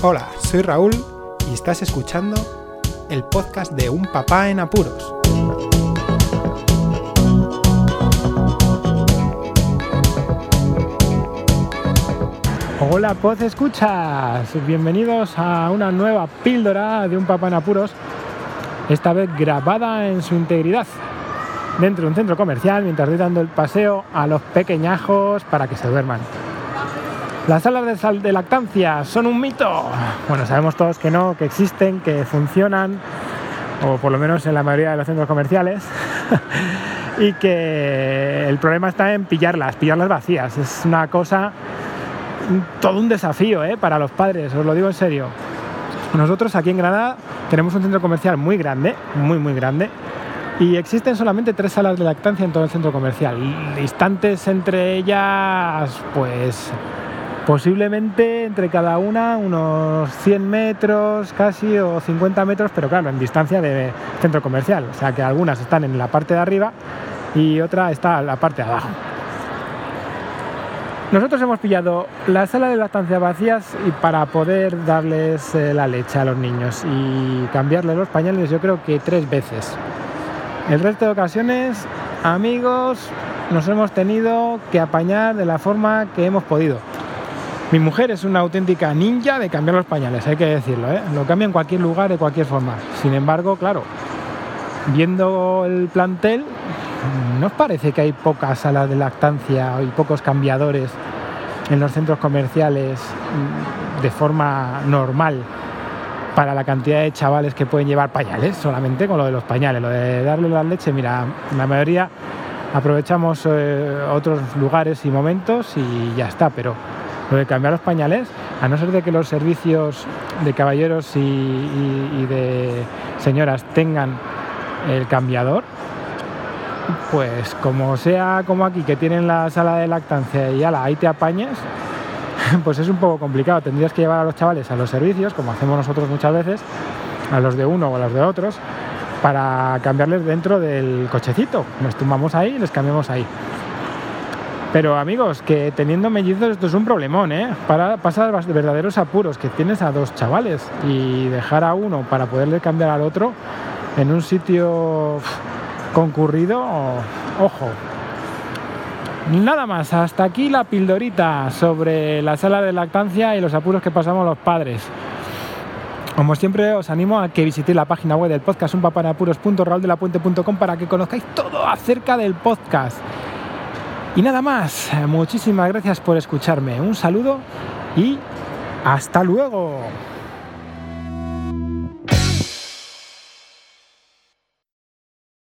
Hola, soy Raúl y estás escuchando el podcast de Un Papá en Apuros. Hola, Poz Escuchas. Bienvenidos a una nueva píldora de Un Papá en Apuros, esta vez grabada en su integridad dentro de un centro comercial mientras estoy dando el paseo a los pequeñajos para que se duerman. Las salas de, sal de lactancia son un mito. Bueno, sabemos todos que no, que existen, que funcionan, o por lo menos en la mayoría de los centros comerciales, y que el problema está en pillarlas, pillarlas vacías. Es una cosa, todo un desafío ¿eh? para los padres, os lo digo en serio. Nosotros aquí en Granada tenemos un centro comercial muy grande, muy muy grande, y existen solamente tres salas de lactancia en todo el centro comercial. Distantes entre ellas, pues posiblemente entre cada una unos 100 metros casi o 50 metros, pero claro, en distancia de centro comercial. O sea que algunas están en la parte de arriba y otra está en la parte de abajo. Nosotros hemos pillado la sala de lactancia vacías y para poder darles eh, la leche a los niños y cambiarles los pañales yo creo que tres veces. El resto de ocasiones, amigos, nos hemos tenido que apañar de la forma que hemos podido. Mi mujer es una auténtica ninja de cambiar los pañales, hay que decirlo, ¿eh? lo cambia en cualquier lugar, de cualquier forma. Sin embargo, claro, viendo el plantel, ¿no os parece que hay pocas salas de lactancia y pocos cambiadores en los centros comerciales mm, de forma normal para la cantidad de chavales que pueden llevar pañales, solamente con lo de los pañales, lo de darle la leche, mira, la mayoría aprovechamos eh, otros lugares y momentos y ya está, pero lo de cambiar los pañales, a no ser de que los servicios de caballeros y, de señoras tengan el cambiador, pues como sea como aquí, que tienen la sala de lactancia y ala, ahí te apañes, pues es un poco complicado. Tendrías que llevar a los chavales a los servicios, como hacemos nosotros muchas veces, a los de uno o a los de otros, para cambiarles dentro del cochecito. Nos tumbamos ahí y les cambiamos ahí. Pero amigos, que teniendo mellizos esto es un problemón, ¿eh? Para pasar de verdaderos apuros, que tienes a dos chavales y dejar a uno para poderle cambiar al otro en un sitio concurrido, ojo, Nada más, hasta aquí la pildorita sobre la sala de lactancia y los apuros que pasamos los padres. Como siempre, os animo a que visitéis la página web del podcast unpapanapuros.raoldelapuente.com para que conozcáis todo acerca del podcast. Y nada más, muchísimas gracias por escucharme. Un saludo y hasta luego.